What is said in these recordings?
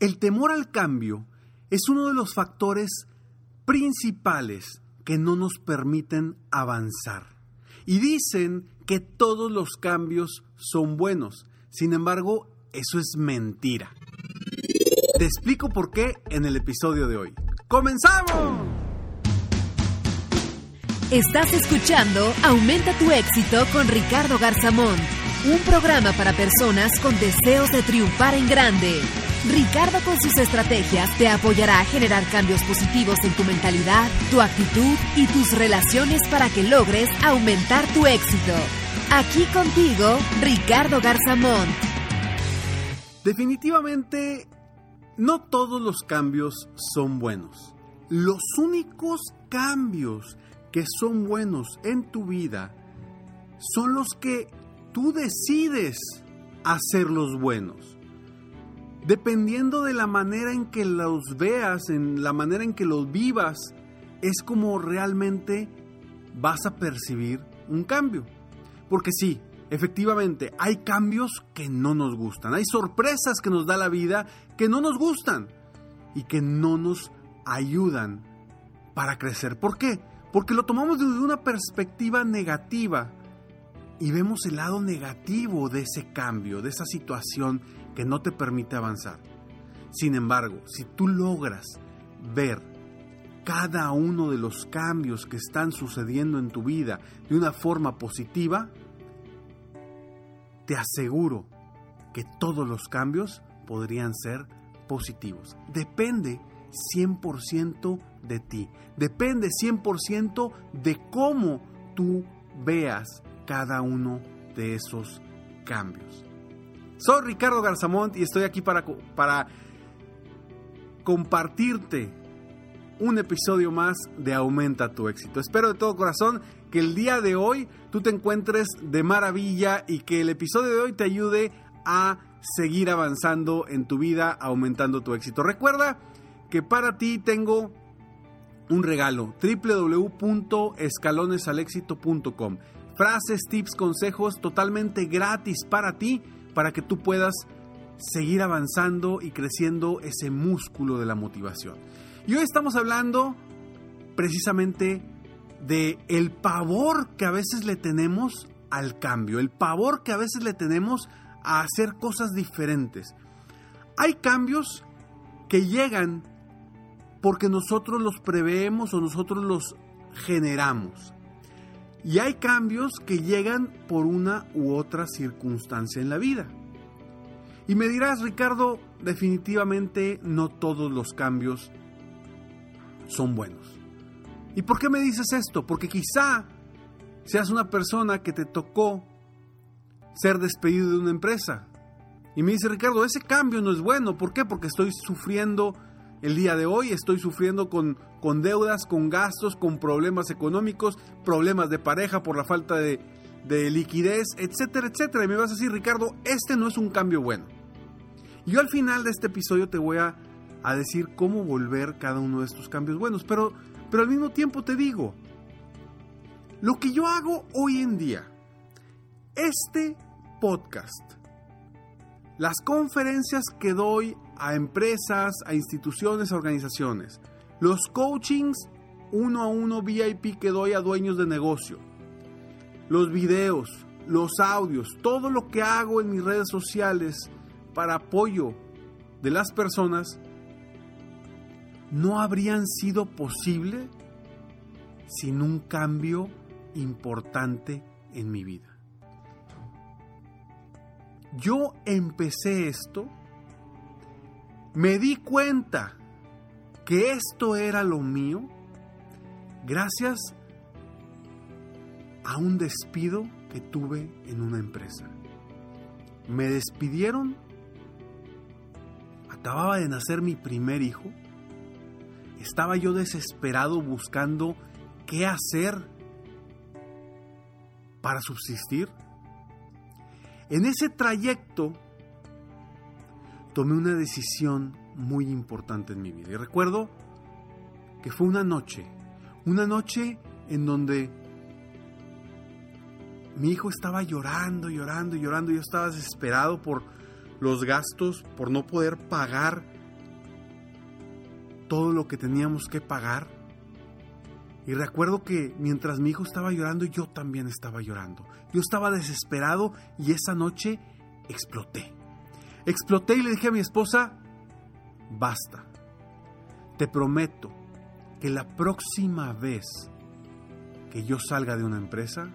El temor al cambio es uno de los factores principales que no nos permiten avanzar. Y dicen que todos los cambios son buenos. Sin embargo, eso es mentira. Te explico por qué en el episodio de hoy. ¡Comenzamos! Estás escuchando Aumenta tu éxito con Ricardo Garzamón, un programa para personas con deseos de triunfar en grande. Ricardo con sus estrategias te apoyará a generar cambios positivos en tu mentalidad, tu actitud y tus relaciones para que logres aumentar tu éxito. Aquí contigo, Ricardo Garzamón. Definitivamente, no todos los cambios son buenos. Los únicos cambios que son buenos en tu vida son los que tú decides hacerlos buenos dependiendo de la manera en que los veas, en la manera en que los vivas, es como realmente vas a percibir un cambio. Porque sí, efectivamente, hay cambios que no nos gustan, hay sorpresas que nos da la vida que no nos gustan y que no nos ayudan para crecer. ¿Por qué? Porque lo tomamos desde una perspectiva negativa y vemos el lado negativo de ese cambio, de esa situación que no te permite avanzar. Sin embargo, si tú logras ver cada uno de los cambios que están sucediendo en tu vida de una forma positiva, te aseguro que todos los cambios podrían ser positivos. Depende 100% de ti. Depende 100% de cómo tú veas cada uno de esos cambios. Soy Ricardo Garzamont y estoy aquí para, para compartirte un episodio más de Aumenta tu éxito. Espero de todo corazón que el día de hoy tú te encuentres de maravilla y que el episodio de hoy te ayude a seguir avanzando en tu vida, aumentando tu éxito. Recuerda que para ti tengo un regalo, www.escalonesalexito.com. Frases, tips, consejos totalmente gratis para ti para que tú puedas seguir avanzando y creciendo ese músculo de la motivación. Y hoy estamos hablando precisamente de el pavor que a veces le tenemos al cambio, el pavor que a veces le tenemos a hacer cosas diferentes. Hay cambios que llegan porque nosotros los preveemos o nosotros los generamos. Y hay cambios que llegan por una u otra circunstancia en la vida. Y me dirás, Ricardo, definitivamente no todos los cambios son buenos. ¿Y por qué me dices esto? Porque quizá seas una persona que te tocó ser despedido de una empresa. Y me dice, Ricardo, ese cambio no es bueno. ¿Por qué? Porque estoy sufriendo el día de hoy, estoy sufriendo con con deudas, con gastos, con problemas económicos, problemas de pareja por la falta de, liquidez, etcétera, etcétera. Y me vas a decir, Ricardo, este no es un cambio bueno. Yo al final de este episodio te voy a, a decir cómo volver cada uno de estos cambios buenos, pero, pero al mismo tiempo te digo, lo que yo hago hoy en día, este podcast, las conferencias que doy a empresas, a instituciones, a organizaciones, los coachings uno a uno VIP que doy a dueños de negocio. Los videos, los audios, todo lo que hago en mis redes sociales para apoyo de las personas no habrían sido posible sin un cambio importante en mi vida. Yo empecé esto, me di cuenta que esto era lo mío gracias a un despido que tuve en una empresa. Me despidieron, acababa de nacer mi primer hijo, estaba yo desesperado buscando qué hacer para subsistir. En ese trayecto tomé una decisión muy importante en mi vida. Y recuerdo que fue una noche, una noche en donde mi hijo estaba llorando, llorando, llorando. Yo estaba desesperado por los gastos, por no poder pagar todo lo que teníamos que pagar. Y recuerdo que mientras mi hijo estaba llorando, yo también estaba llorando. Yo estaba desesperado y esa noche exploté. Exploté y le dije a mi esposa, basta. Te prometo que la próxima vez que yo salga de una empresa,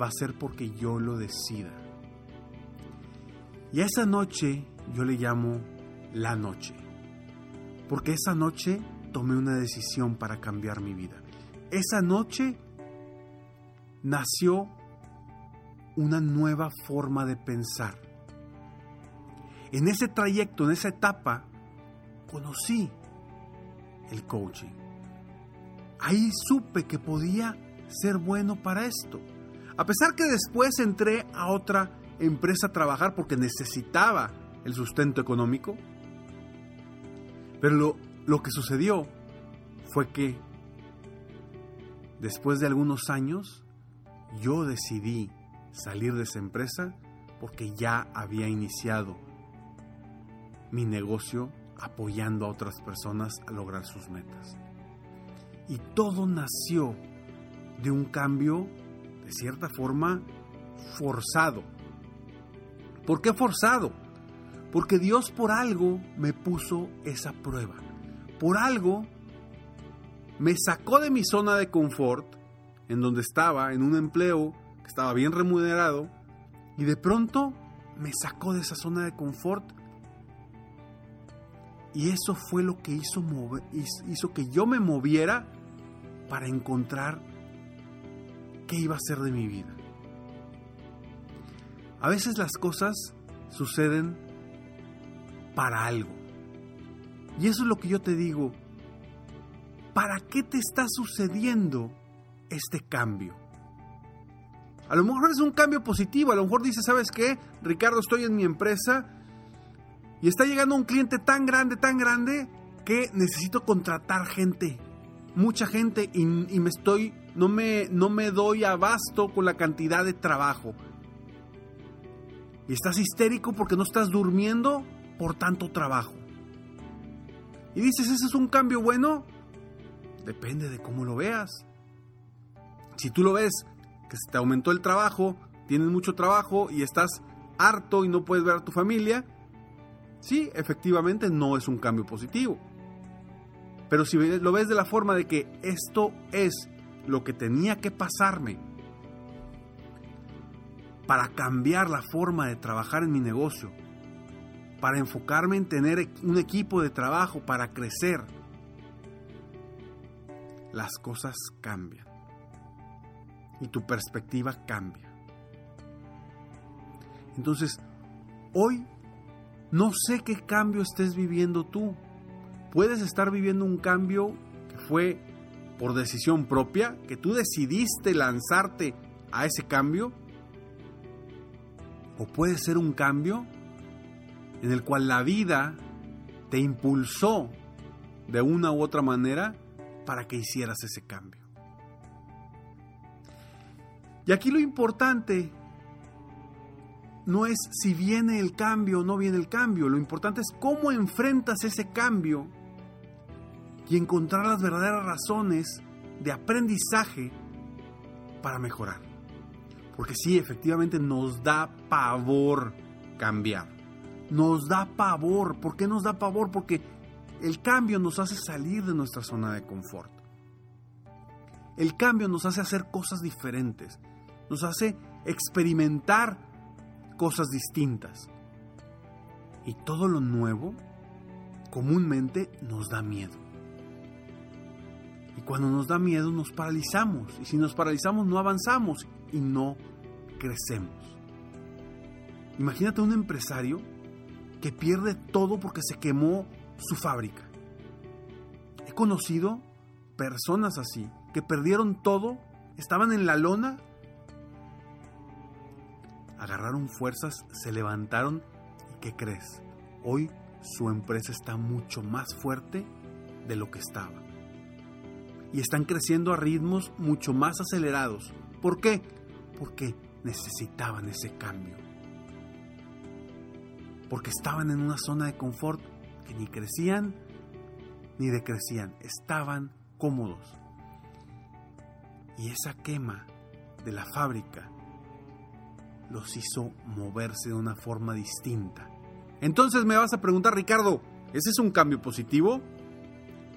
va a ser porque yo lo decida. Y a esa noche yo le llamo la noche. Porque esa noche tomé una decisión para cambiar mi vida. Esa noche nació una nueva forma de pensar. En ese trayecto, en esa etapa, conocí el coaching. Ahí supe que podía ser bueno para esto. A pesar que después entré a otra empresa a trabajar porque necesitaba el sustento económico, pero lo, lo que sucedió fue que después de algunos años yo decidí salir de esa empresa porque ya había iniciado mi negocio apoyando a otras personas a lograr sus metas. Y todo nació de un cambio de cierta forma, forzado. ¿Por qué forzado? Porque Dios por algo me puso esa prueba. Por algo me sacó de mi zona de confort, en donde estaba, en un empleo que estaba bien remunerado, y de pronto me sacó de esa zona de confort. Y eso fue lo que hizo, hizo que yo me moviera para encontrar qué iba a ser de mi vida. A veces las cosas suceden para algo. Y eso es lo que yo te digo. ¿Para qué te está sucediendo este cambio? A lo mejor es un cambio positivo, a lo mejor dices, ¿sabes qué? Ricardo, estoy en mi empresa y está llegando un cliente tan grande, tan grande, que necesito contratar gente, mucha gente, y, me estoy no me, no me doy abasto con la cantidad de trabajo. Y estás histérico porque no estás durmiendo por tanto trabajo. Y dices, ¿ese es un cambio bueno? Depende de cómo lo veas. Si tú lo ves que se te aumentó el trabajo, tienes mucho trabajo y estás harto y no puedes ver a tu familia, sí, efectivamente no es un cambio positivo. Pero si lo ves de la forma de que esto es lo que tenía que pasarme para cambiar la forma de trabajar en mi negocio, para enfocarme en tener un equipo de trabajo, para crecer, las cosas cambian y tu perspectiva cambia. Entonces, hoy no sé qué cambio estés viviendo tú. Puedes estar viviendo un cambio que fue por decisión propia, que tú decidiste lanzarte a ese cambio, o puede ser un cambio en el cual la vida te impulsó de una u otra manera para que hicieras ese cambio. Y aquí lo importante no es si viene el cambio o no viene el cambio, lo importante es cómo enfrentas ese cambio y encontrar las verdaderas razones de aprendizaje para mejorar. Porque sí, efectivamente nos da pavor cambiar. Nos da pavor. ¿Por qué nos da pavor? Porque El cambio nos hace salir de nuestra zona de confort. El cambio nos hace hacer cosas diferentes, nos hace experimentar cosas distintas. Y todo lo nuevo comúnmente nos da miedo. Y cuando nos da miedo nos paralizamos. Y si nos paralizamos no avanzamos y no crecemos. Imagínate un empresario que pierde todo porque se quemó su fábrica. He conocido personas así que perdieron todo, estaban en la lona, agarraron fuerzas, se levantaron y ¿qué crees? Hoy su empresa está mucho más fuerte de lo que estaba. Y están creciendo a ritmos mucho más acelerados. ¿Por qué? Porque necesitaban ese cambio. Porque estaban en una zona de confort que ni crecían ni decrecían. Estaban cómodos. Y esa quema de la fábrica los hizo moverse de una forma distinta. Entonces me vas a preguntar, Ricardo, ¿ese es un cambio positivo?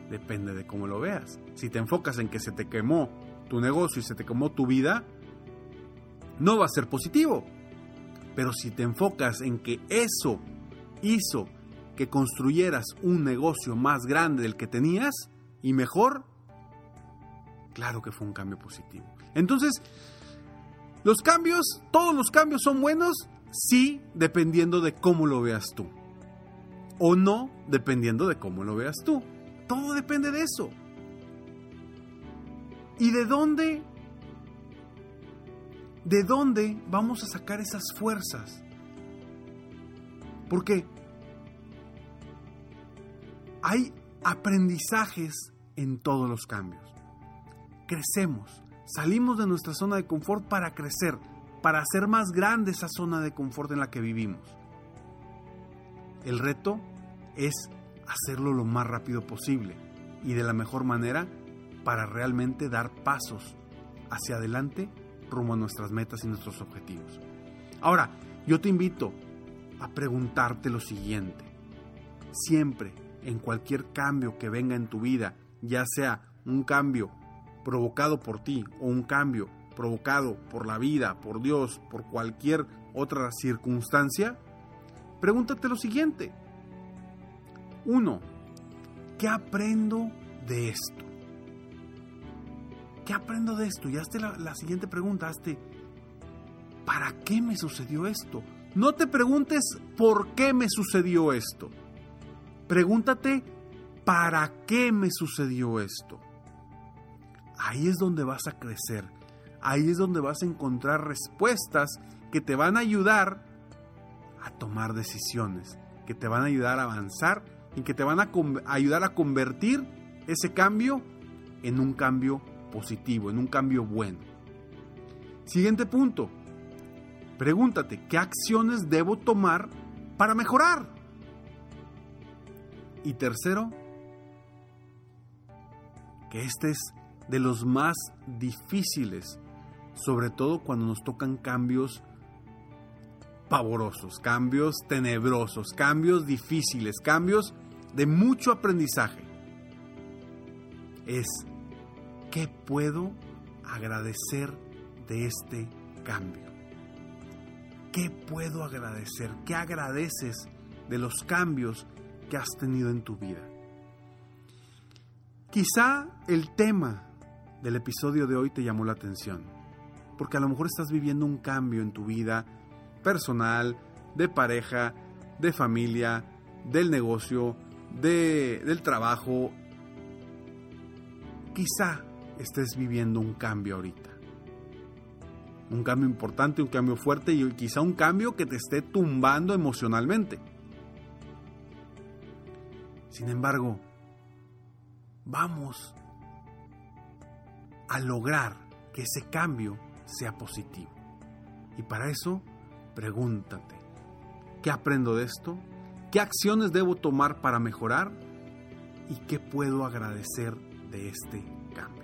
Depende de cómo lo veas. Si te enfocas en que se te quemó tu negocio y se te quemó tu vida, no va a ser positivo. Pero si te enfocas en que eso hizo que construyeras un negocio más grande del que tenías y mejor, claro que fue un cambio positivo. Entonces, los cambios, todos los cambios son buenos, sí, dependiendo de cómo lo veas tú. O no, dependiendo de cómo lo veas tú. Todo depende de eso. ¿Y de dónde? ¿De dónde vamos a sacar esas fuerzas? Porque hay aprendizajes en todos los cambios. Crecemos, salimos de nuestra zona de confort para crecer, para hacer más grande esa zona de confort en la que vivimos. El reto es hacerlo lo más rápido posible y de la mejor manera para realmente dar pasos hacia adelante rumbo a nuestras metas y nuestros objetivos. Ahora, yo te invito a preguntarte lo siguiente. Siempre, en cualquier cambio que venga en tu vida, ya sea un cambio provocado por ti o un cambio provocado por la vida, por Dios, por cualquier otra circunstancia, pregúntate lo siguiente. Uno, ¿qué aprendo de esto? ¿Qué aprendo de esto? Y hazte la, la siguiente pregunta, hazte, ¿para qué me sucedió esto? No te preguntes por qué me sucedió esto. Pregúntate, ¿para qué me sucedió esto? Ahí es donde vas a crecer. Ahí es donde vas a encontrar respuestas que te van a ayudar a tomar decisiones, que te van a ayudar a avanzar y que te van a ayudar a convertir ese cambio en un cambio positivo, en un cambio bueno. Siguiente punto. Pregúntate, ¿qué acciones debo tomar para mejorar? Y tercero, que este es de los más difíciles, sobre todo cuando nos tocan cambios pavorosos, cambios tenebrosos, cambios difíciles, cambios de mucho aprendizaje. Es, ¿qué puedo agradecer de este cambio? ¿Qué puedo agradecer? ¿Qué agradeces de los cambios que has tenido en tu vida? Quizá el tema del episodio de hoy te llamó la atención, porque a lo mejor estás viviendo un cambio en tu vida personal, de pareja, de familia, del negocio, de, del trabajo. Quizá estés viviendo un cambio ahorita. Un cambio importante, un cambio fuerte y quizá un cambio que te esté tumbando emocionalmente. Sin embargo, vamos a lograr que ese cambio sea positivo. Y para eso, pregúntate, ¿qué aprendo de esto? ¿Qué acciones debo tomar para mejorar? ¿Y qué puedo agradecer de este cambio?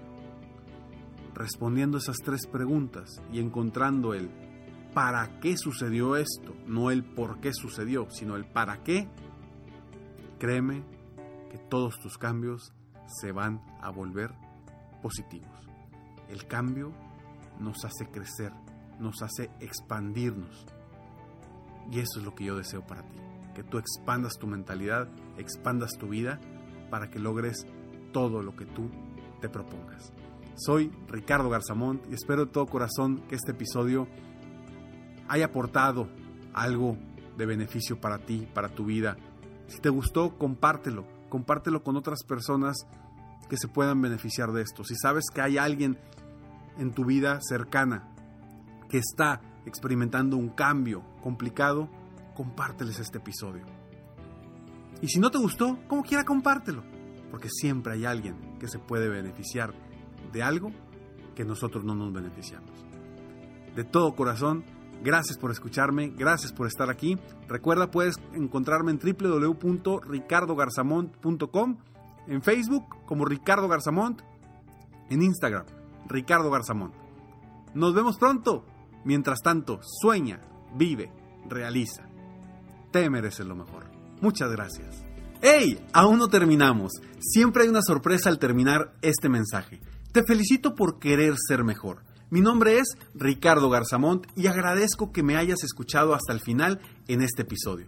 Respondiendo esas tres preguntas y encontrando el para qué sucedió esto, no el por qué sucedió, sino el para qué, créeme que todos tus cambios se van a volver positivos. El cambio nos hace crecer, nos hace expandirnos. Y eso es lo que yo deseo para ti, que tú expandas tu mentalidad, expandas tu vida para que logres todo lo que tú te propongas. Soy Ricardo Garzamont y espero de todo corazón que este episodio haya aportado algo de beneficio para ti, para tu vida. Si te gustó, compártelo, compártelo con otras personas que se puedan beneficiar de esto. Si sabes que hay alguien en tu vida cercana que está experimentando un cambio complicado, compárteles este episodio. Y si no te gustó, como quiera compártelo, porque siempre hay alguien que se puede beneficiar de algo que nosotros no nos beneficiamos. De todo corazón, gracias por escucharme, gracias por estar aquí. Recuerda, puedes encontrarme en www.ricardogarzamont.com, en Facebook como Ricardo Garzamont, en Instagram, Ricardo Garzamont. Nos vemos pronto. Mientras tanto, sueña, vive, realiza. Te mereces lo mejor. Muchas gracias. ¡Hey! Aún no terminamos. Siempre hay una sorpresa al terminar este mensaje. Te felicito por querer ser mejor. Mi nombre es Ricardo Garzamont y agradezco que me hayas escuchado hasta el final en este episodio.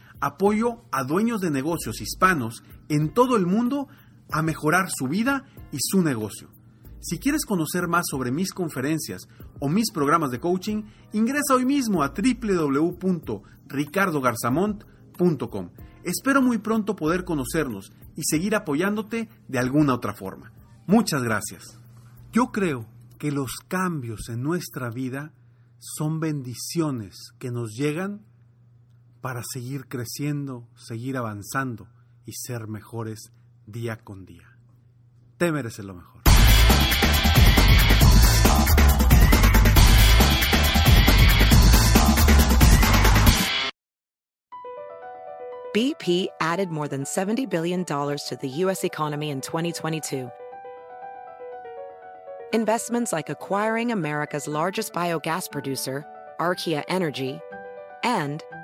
apoyo a dueños de negocios hispanos en todo el mundo a mejorar su vida y su negocio. Si quieres conocer más sobre mis conferencias o mis programas de coaching, ingresa hoy mismo a www.ricardogarzamont.com. Espero muy pronto poder conocernos y seguir apoyándote de alguna otra forma. Muchas gracias. Yo creo que los cambios en nuestra vida son bendiciones que nos llegan para seguir creciendo, seguir avanzando y ser mejores día con día. Te mereces lo mejor. BP added more than $70 billion to the U.S. economy in 2022. Investments like acquiring America's largest biogas producer, Archaea Energy, and